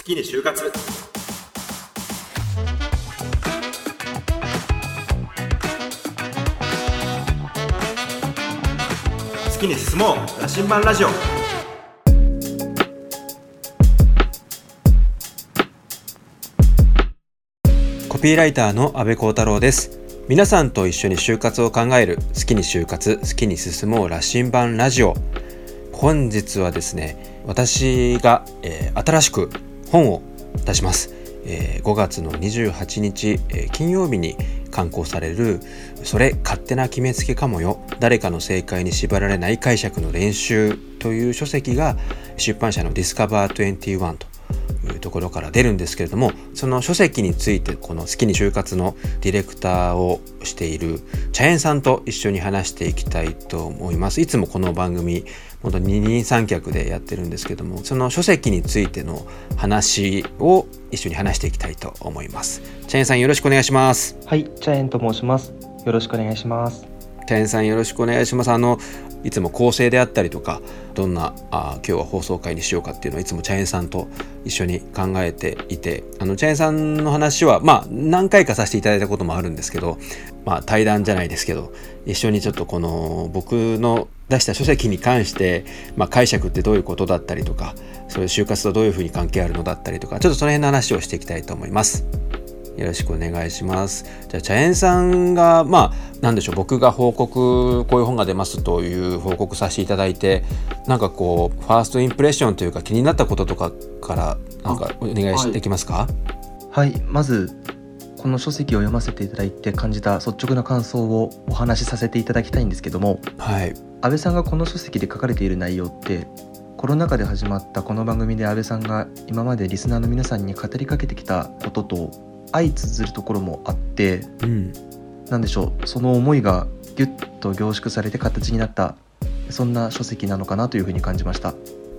好きに就活。好きに進もう。羅針盤ラジオ。コピーライターの安部幸太郎です。皆さんと一緒に就活を考える。好きに就活。好きに進もう。羅針盤ラジオ。本日はですね私が、えー、新しく本を出します、えー、5月の28日、えー、金曜日に刊行される「それ勝手な決めつけかもよ。誰かの正解に縛られない解釈の練習」という書籍が出版社のディスカバー21というところから出るんですけれどもその書籍についてこの好きに就活のディレクターをしている茶園さんと一緒に話していきたいと思います。いつもこの番組本当二人三脚でやってるんですけどもその書籍についての話を一緒に話していきたいと思います。茶園さんよろしくお願いします。はい茶園と申します。よろしくお願いします。茶園さんよろしくお願いします。あのいつも構成であったりとかどんなあ今日は放送回にしようかっていうのはいつも茶園さんと一緒に考えていてあの茶園さんの話はまあ何回かさせていただいたこともあるんですけどまあ対談じゃないですけど一緒にちょっとこの僕の出した書籍に関して、まあ、解釈ってどういうことだったりとかそういう就活とどういうふうに関係あるのだったりとかちょっとその辺の話をしていきたいと思います。よろしくお願いします。じゃあ、茶園さんが、まあ、なんでしょう、僕が報告、こういう本が出ますという報告させていただいて、なんかこう、ファーストインプレッションというか気になったこととかから、なんかお願いしできますか？はい、まず、この書籍を読ませていただいて感じた率直な感想をお話しさせていただきたいんですけども、はい、安倍さんがこの書籍で書かれている内容ってコロナ禍で始まったこの番組で安倍さんが今までリスナーの皆さんに語りかけてきたことと相通ずるところもあって、うん、何でしょうその思いがギュッと凝縮されて形になったそんな書籍なのかなというふうに感じました。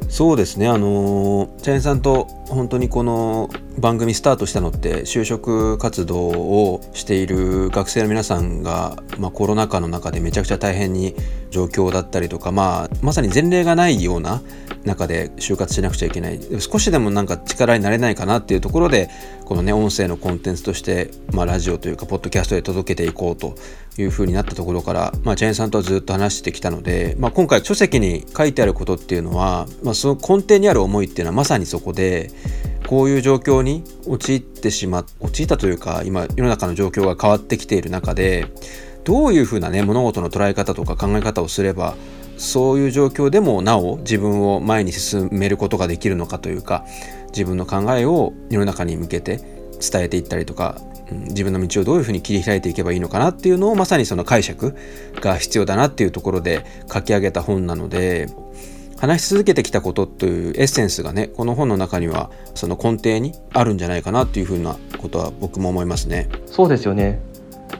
そうですねあの茶園さんと本当にこの番組スタートしたのって就職活動をしている学生の皆さんが、まあ、コロナ禍の中でめちゃくちゃ大変に状況だったりとか、まあ、まさに前例がないような中で就活しなくちゃいけない。少しでもなんか力になれないかなっていうところでこのね音声のコンテンツとして、まあ、ラジオというかポッドキャストで届けていこうというふうになったところから、まあ、ジェーンさんとはずっと話してきたので、まあ、今回書籍に書いてあることっていうのは、まあ、その根底にある思いっていうのはまさにそこでこういう状況に陥ってしま陥ったというか今世の中の状況が変わってきている中でどういうふうなね物事の捉え方とか考え方をすればそういう状況でもなお自分を前に進めることができるのかというか自分の考えを世の中に向けて伝えていったりとか自分の道をどういうふうに切り開いていけばいいのかなっていうのをまさにその解釈が必要だなっていうところで書き上げた本なので話し続けてきたことというエッセンスがねこの本の中にはその根底にあるんじゃないかなっていうふうなことは僕も思いますね。そうですよね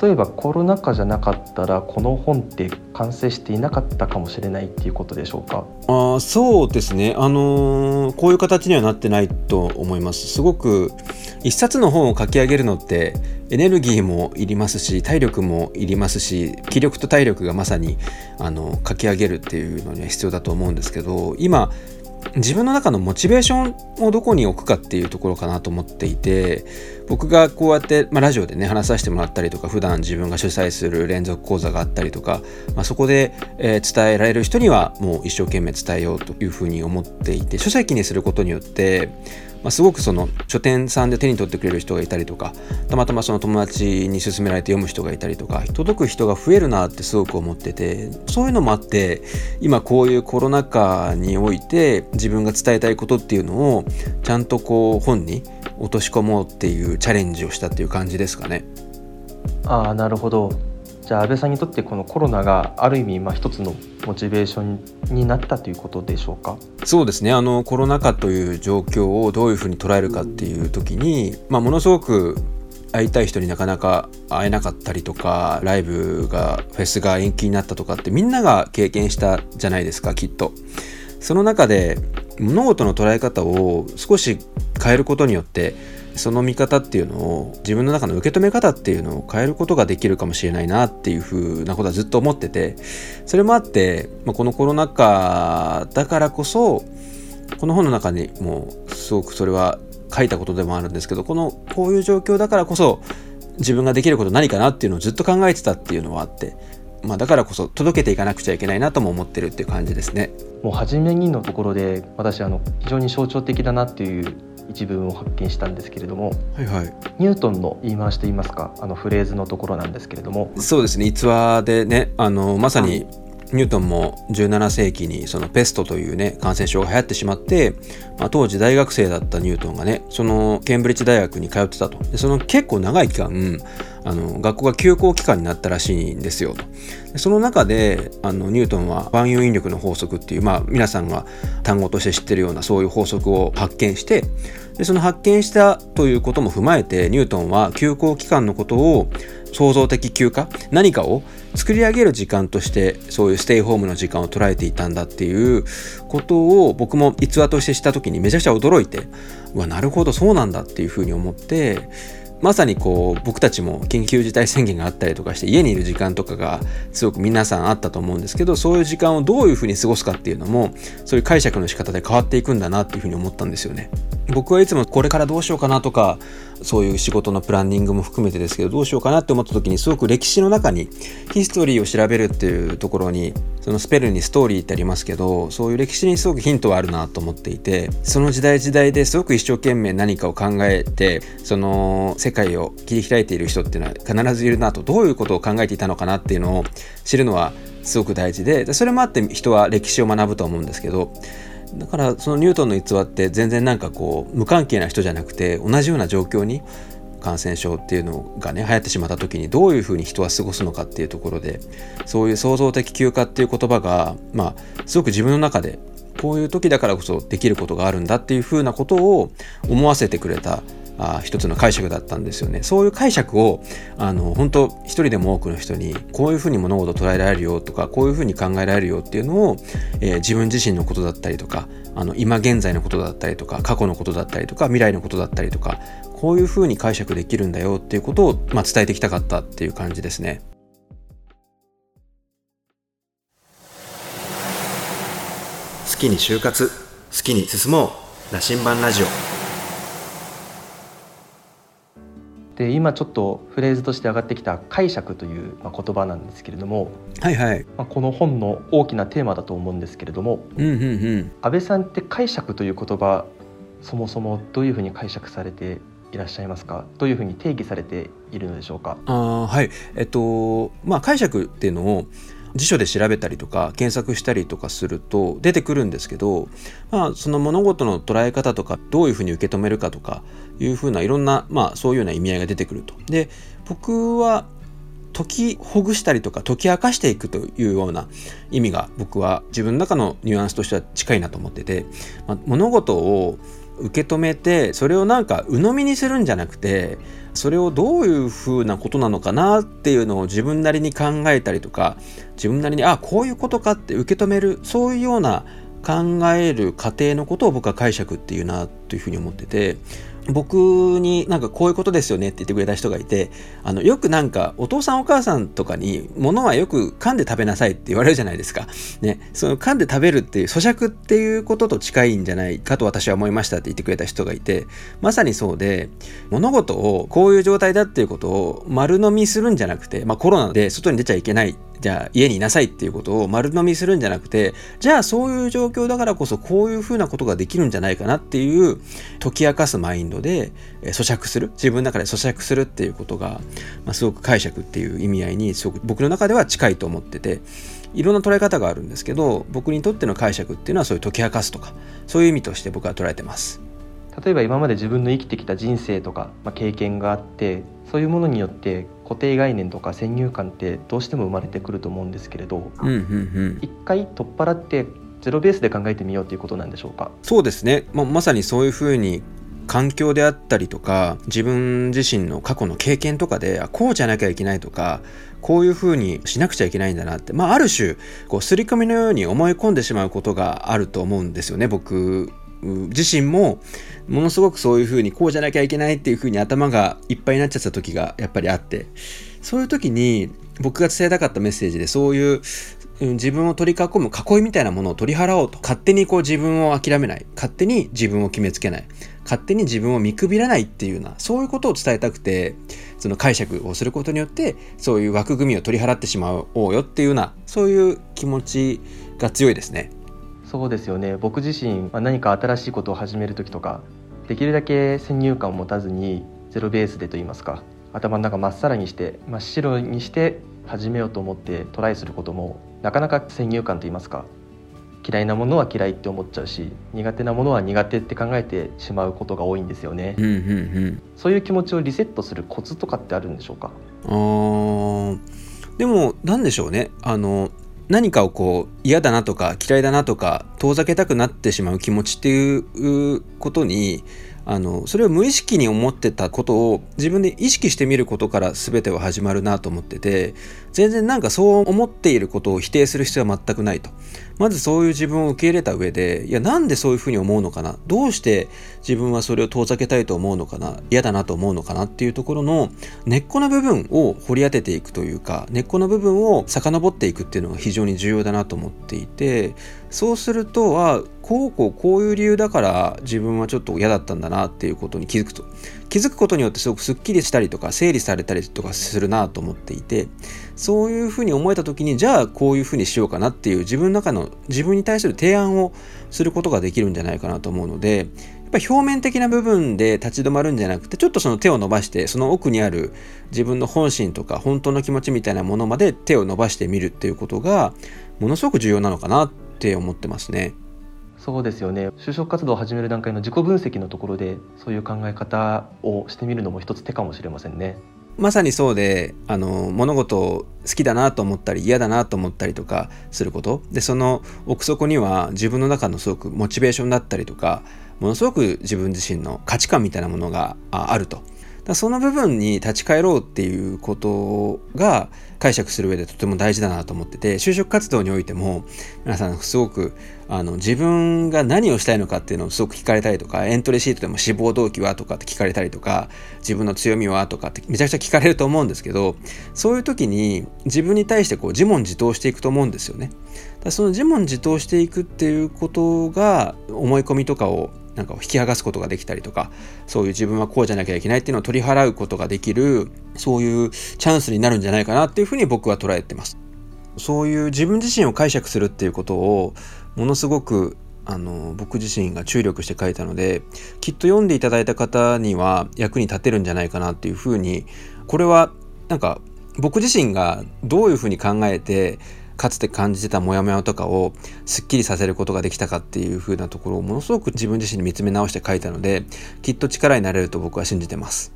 例えばコロナ禍じゃなかったらこの本って完成していなかったかもしれないっていうことでしょうか？あそうですね。あのー、こういう形にはなってないと思います。すごく一冊の本を書き上げるのってエネルギーもいりますし体力もいりますし気力と体力がまさにあの書き上げるっていうのには必要だと思うんですけど今自分の中のモチベーションをどこに置くかっていうところかなと思っていて僕がこうやって、まあ、ラジオでね話させてもらったりとか普段自分が主催する連続講座があったりとか、まあ、そこで、えー、伝えられる人にはもう一生懸命伝えようというふうに思っていて書籍にすることによってまあ、すごくその書店さんで手に取ってくれる人がいたりとかたまたまその友達に勧められて読む人がいたりとか届く人が増えるなってすごく思っててそういうのもあって今こういうコロナ禍において自分が伝えたいことっていうのをちゃんとこう本に落とし込もうっていうチャレンジをしたっていう感じですかね。ああなるほどじゃあ安倍さんにとってこのコロナがある意味まあ一つのモチベーションになったということでしょうか？そうですねあのコロナ禍という状況をどういうふうに捉えるかっていう時に、まあ、ものすごく会いたい人になかなか会えなかったりとかライブがフェスが延期になったとかってみんなが経験したじゃないですかきっと。その中で物事の捉え方を少し変えることによってその見方っていうのを自分の中の受け止め方っていうのを変えることができるかもしれないなっていうふうなことはずっと思っててそれもあって、まあ、このコロナ禍だからこそこの本の中にもすごくそれは書いたことでもあるんですけどこのこういう状況だからこそ自分ができること何かなっていうのをずっと考えてたっていうのはあって、まあ、だからこそ届けていかなくちゃいけないなとも思ってるっていう感じですね。もう初めにのところで私あの非常に象徴的だなっていう一文を発見したんですけれども、はいはい、ニュートンの言い回しといいますかあのフレーズのところなんですけれども。そうですね。逸話でねあのまさにニュートンも17世紀にそのペストというね感染症が流行ってしまって、まあ、当時大学生だったニュートンがねそのケンブリッジ大学に通ってたと。でその結構長い期間あの学校が休校期間になったらしいんですよと。でその中であのニュートンは万有引力の法則っていう、まあ、皆さんが単語として知ってるようなそういう法則を発見してでその発見したということも踏まえてニュートンは休校期間のことを創造的休暇何かを作り上げる時間としてそういうステイホームの時間を捉えていたんだっていうことを僕も逸話としてした時にめちゃくちゃ驚いてうわなるほどそうなんだっていうふうに思ってまさにこう僕たちも緊急事態宣言があったりとかして家にいる時間とかがすごく皆さんあったと思うんですけどそういう時間をどういうふうに過ごすかっていうのもそういう解釈の仕方で変わっていくんだなっていうふうに思ったんですよね。僕はいつもこれからどうしようかなとかそういう仕事のプランニングも含めてですけどどうしようかなって思った時にすごく歴史の中にヒストリーを調べるっていうところにそのスペルにストーリーってありますけどそういう歴史にすごくヒントはあるなと思っていてその時代時代ですごく一生懸命何かを考えてその世界を切り開いている人っていうのは必ずいるなとどういうことを考えていたのかなっていうのを知るのはすごく大事でそれもあって人は歴史を学ぶと思うんですけどだからそのニュートンの逸話って全然なんかこう無関係な人じゃなくて同じような状況に感染症っていうのがね流行ってしまった時にどういうふうに人は過ごすのかっていうところでそういう創造的休暇っていう言葉がまあすごく自分の中でこういう時だからこそできることがあるんだっていうふうなことを思わせてくれたあ一つの解釈だったんですよねそういう解釈をあの本当一人でも多くの人にこういうふうに物事を捉えられるよとかこういうふうに考えられるよっていうのを、えー、自分自身のことだったりとかあの今現在のことだったりとか過去のことだったりとか未来のことだったりとかこういうふうに解釈できるんだよっていうことを、まあ、伝えてきたかったっていう感じですね。好きに就活好きに進もう羅針盤ラジオで今ちょっとフレーズとして上がってきた解釈という言葉なんですけれども、はいはい。まあ、この本の大きなテーマだと思うんですけれども、うんうんうん、安倍さんって解釈という言葉そもそもどういうふうに解釈されていらっしゃいますか？どういうふうに定義されているのでしょうか？あはい。えっとまあ解釈っていうのを辞書で調べたりとか検索したりとかすると出てくるんですけど、まあ、その物事の捉え方とかどういうふうに受け止めるかとかいうふうないろんな、まあ、そういうような意味合いが出てくると。で僕は解きほぐしたりとか解き明かしていくというような意味が僕は自分の中のニュアンスとしては近いなと思ってて、まあ、物事を受け止めてそれをなんか鵜呑みにするんじゃなくてそれをどういうふうなことなのかなっていうのを自分なりに考えたりとか自分なりにあこういうことかって受け止めるそういうような考える過程のことを僕は解釈っていうなというふうに思ってて僕になんかこういうことですよねって言ってくれた人がいてあのよくなんかお父さんお母さんとかに物はよく噛んで食べなさいって言われるじゃないですか。ね、その噛んで食べるっていう咀嚼っていうことと近いんじゃないかと私は思いましたって言ってくれた人がいてまさにそうで物事をこういう状態だっていうことを丸飲みするんじゃなくて、まあ、コロナで外に出ちゃいけないじゃあ家にいなさいっていうことを丸飲みするんじゃなくてじゃあそういう状況だからこそこういうふうなことができるんじゃないかなっていう解き明かすマインドで咀嚼する自分の中で咀嚼するっていうことが、まあ、すごく解釈っていう意味合いにすごく僕の中では近いと思ってていろんな捉え方があるんですけど僕にとっての解釈っていうのはそういう解き明かすとかそういう意味として僕は捉えてます。例えば今まで自分の生きてきた人生とか、まあ、経験があってそういうものによって固定概念とか先入観ってどうしても生まれてくると思うんですけれど、うんうんうん、一回取っ払ってゼロベースで考えてみようということなんでしょうか？そうですね、まあ、まさにそういうふうに環境であったりとか自分自身の過去の経験とかでこうじゃなきゃいけないとかこういうふうにしなくちゃいけないんだなってまあある種こう刷り込みのように思い込んでしまうことがあると思うんですよね僕自身もものすごくそういうふうにこうじゃなきゃいけないっていうふうに頭がいっぱいになっちゃった時がやっぱりあってそういう時に僕が伝えたかったメッセージでそういう自分を取り囲む囲いみたいなものを取り払おうと勝手にこう自分を諦めない勝手に自分を決めつけない勝手に自分を見くびらないっていうようなそういうことを伝えたくてその解釈をすることによってそういう枠組みを取り払ってしまおうよっていうようなそういう気持ちが強いですね。そうですよね。僕自身、ま何か新しいことを始める時とかできるだけ先入観を持たずにゼロベースでと言いますか頭の中まっさらにして真っ白にして始めようと思ってトライすることもなかなか先入観と言いますか嫌いなものは嫌いって思っちゃうし苦手なものは苦手って考えてしまうことが多いんですよね、うんうんうん、そういう気持ちをリセットするコツとかってあるんでしょうか？あでも何でしょうね。あの何かをこう嫌だなとか嫌いだなとか遠ざけたくなってしまう気持ちっていうことにあのそれを無意識に思ってたことを自分で意識してみることから全ては始まるなと思ってて全然なんかそう思っていることを否定する必要は全くないと。まずそういう自分を受け入れた上でいやなんでそういうふうに思うのかな？どうして自分はそれを遠ざけたいと思うのかな？嫌だなと思うのかなっていうところの根っこの部分を掘り当てていくというか根っこの部分を遡っていくっていうのが非常に重要だなと思っていてそうするとはこうこうこういう理由だから自分はちょっと嫌だったんだなっていうことに気づくと。気づくことによってすごくすっきりしたりとか整理されたりとかするなと思っていてそういうふうに思えた時にじゃあこういうふうにしようかなっていう自分の中の自分に対する提案をすることができるんじゃないかなと思うのでやっぱ表面的な部分で立ち止まるんじゃなくてちょっとその手を伸ばしてその奥にある自分の本心とか本当の気持ちみたいなものまで手を伸ばしてみるっていうことがものすごく重要なのかなって思ってますね。そうですよね就職活動を始める段階の自己分析のところでそういう考え方をしてみるのも一つ手かもしれませんね。まさにそうであの物事を好きだなと思ったり嫌だなと思ったりとかすることでその奥底には自分の中のすごくモチベーションだったりとかものすごく自分自身の価値観みたいなものがあるとだその部分に立ち返ろうっていうことが解釈する上でとても大事だなと思ってて就職活動においても皆さんすごくあの自分が何をしたいのかっていうのをすごく聞かれたりとかエントリーシートでも志望動機はとかって聞かれたりとか自分の強みはとかってめちゃくちゃ聞かれると思うんですけどそういう時に自分に対してこう自問自答していくと思うんですよね。だその自問自答していくっていうことが思い込みとかをなんか引き剥がすことができたりとかそういう自分はこうじゃなきゃいけないっていうのを取り払うことができるそういうチャンスになるんじゃないかなっていうふうに僕は捉えてます。そういう自分自身を解釈するっていうことをものすごくあの僕自身が注力して書いたのできっと読んでいただいた方には役に立てるんじゃないかなっていうふうにこれはなんか僕自身がどういうふうに考えてかつて感じてたモヤモヤとかをすっきりさせることができたかっていう風なところをものすごく自分自身に見つめ直して書いたのできっと力になれると僕は信じてます。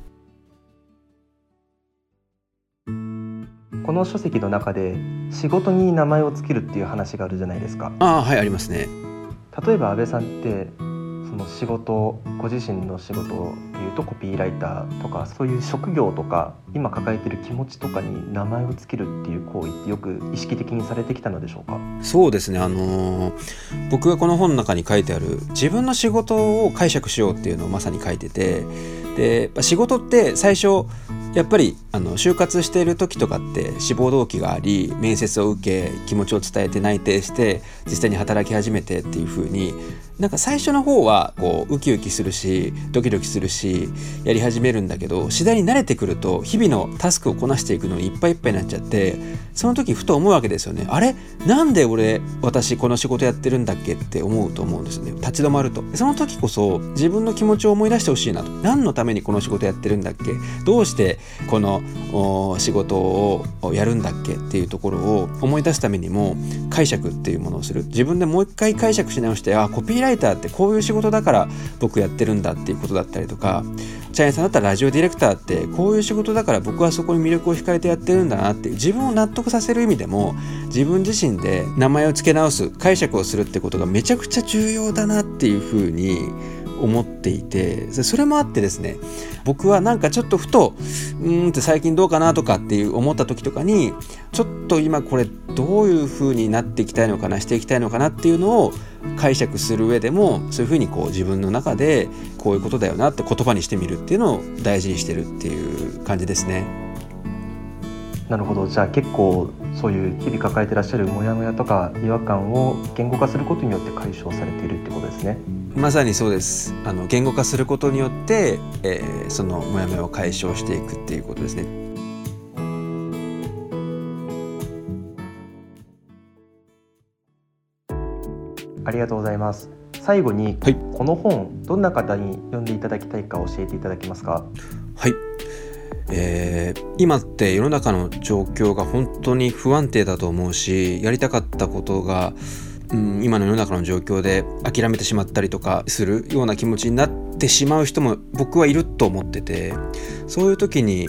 この書籍の中で仕事に名前を付けるっていう話があるじゃないですか。ああはいありますね。例えば安倍さんってその仕事ご自身の仕事でいうとコピーライターとかそういう職業とか今抱えてる気持ちとかに名前を付けるっていう行為ってよく意識的にされてきたのでしょうか？そうですね。あのー、僕がこの本の中に書いてある自分の仕事を解釈しようっていうのをまさに書いててで仕事って最初やっぱりあの就活している時とかって志望動機があり面接を受け気持ちを伝えて内定して実際に働き始めてっていう風になんか最初の方はこうウキウキするしドキドキするしやり始めるんだけど次第に慣れてくると日々のタスクをこなしていくのにいっぱいいっぱいになっちゃってその時ふと思うわけですよね。あれ？なんで俺私この仕事やってるんだっけって思うと思うんですよね。立ち止まると。その時こそ自分の気持ちを思い出してほしいなと。何のためにこの仕事やってるんだっけ？どうしてこの仕事をやるんだっけっていうところを思い出すためにも解釈っていうものをする。自分でもう一回解釈し直してあコピーライターってこういう仕事だから僕やってるんだっていうことだったりとかチャイさんだったらラジオディレクターってこういう仕事だから僕はそこに魅力を惹かれてやってるんだなっていう自分を納得させる意味でも自分自身で名前を付け直す解釈をするってことがめちゃくちゃ重要だなっていうふうに思っていてそれもあってですね僕はなんかちょっとふとうんって最近どうかなとかっていう思った時とかにちょっと今これどういう風になっていきたいのかなしていきたいのかなっていうのを解釈する上でもそういう風にこう自分の中でこういうことだよなって言葉にしてみるっていうのを大事にしてるっていう感じですね。なるほど。じゃあ結構そういう日々抱えてらっしゃるモヤモヤとか違和感を言語化することによって解消されているってことですね。まさにそうです。あの言語化することによって、えー、そのモヤモヤを解消していくっていうことですねありがとうございます。最後に、はい、この本どんな方に読んでいただきたいか教えていただけますか？はい。えー、今って世の中の状況が本当に不安定だと思うしやりたかったことが、うん、今の世の中の状況で諦めてしまったりとかするような気持ちになってしまう人も僕はいると思っててそういう時に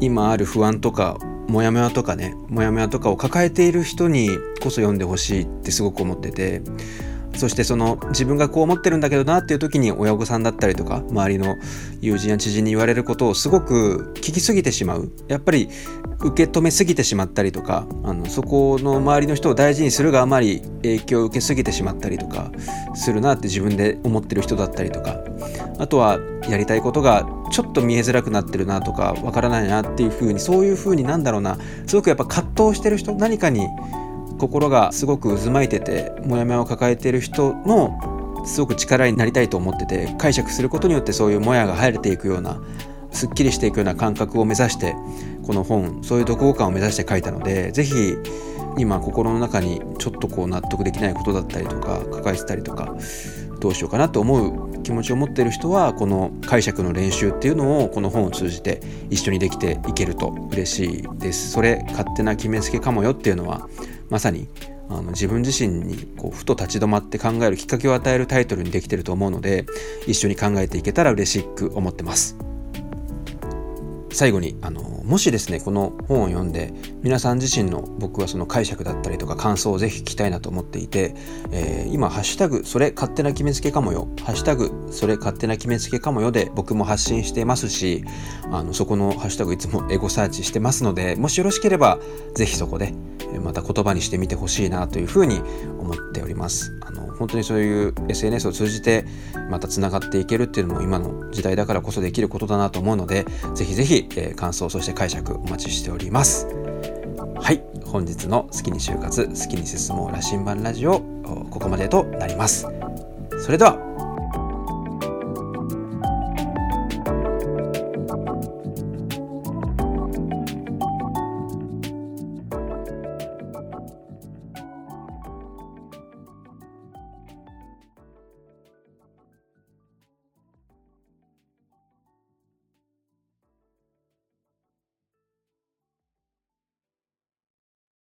今ある不安とかモヤモヤとかねモヤモヤとかを抱えている人にこそ読んでほしいってすごく思っててそしてその自分がこう思ってるんだけどなっていう時に親御さんだったりとか周りの友人や知人に言われることをすごく聞きすぎてしまう。やっぱり受け止めすぎてしまったりとかあのそこの周りの人を大事にするがあまり影響を受けすぎてしまったりとかするなって自分で思ってる人だったりとかあとはやりたいことがちょっと見えづらくなってるなとかわからないなっていうふうにそういうふうになんだろうな。すごくやっぱ葛藤してる人何かに心がすごく渦巻いててモヤモヤを抱えてる人のすごく力になりたいと思ってて解釈することによってそういうもやが晴れていくようなすっきりしていくような感覚を目指してこの本そういう読後感を目指して書いたので是非今心の中にちょっとこう納得できないことだったりとか抱えてたりとかどうしようかなと思う気持ちを持っている人はこの解釈の練習っていうのをこの本を通じて一緒にできていけると嬉しいです。それ勝手な決めつけかもよっていうのはまさにあの自分自身にこうふと立ち止まって考えるきっかけを与えるタイトルにできてると思うので一緒に考えていけたら嬉しく思ってます。最後にあのもしですねこの本を読んで皆さん自身の僕はその解釈だったりとか感想をぜひ聞きたいなと思っていて、えー、今「ハッシュタグそれ勝手な決めつけかもよ」「ハッシュタグそれ勝手な決めつけかもよ」で僕も発信してますしあのそこのハッシュタグいつもエゴサーチしてますのでもしよろしければぜひそこでまた言葉にしてみてほしいなというふうに思っております。あの本当にそういう SNS を通じてまたつながっていけるっていうのも今の時代だからこそできることだなと思うのでぜひぜひ、えー、感想そして解釈お待ちしております。はい本日の好きに就活好きに進もう羅針盤ラジオここまでとなります。それでは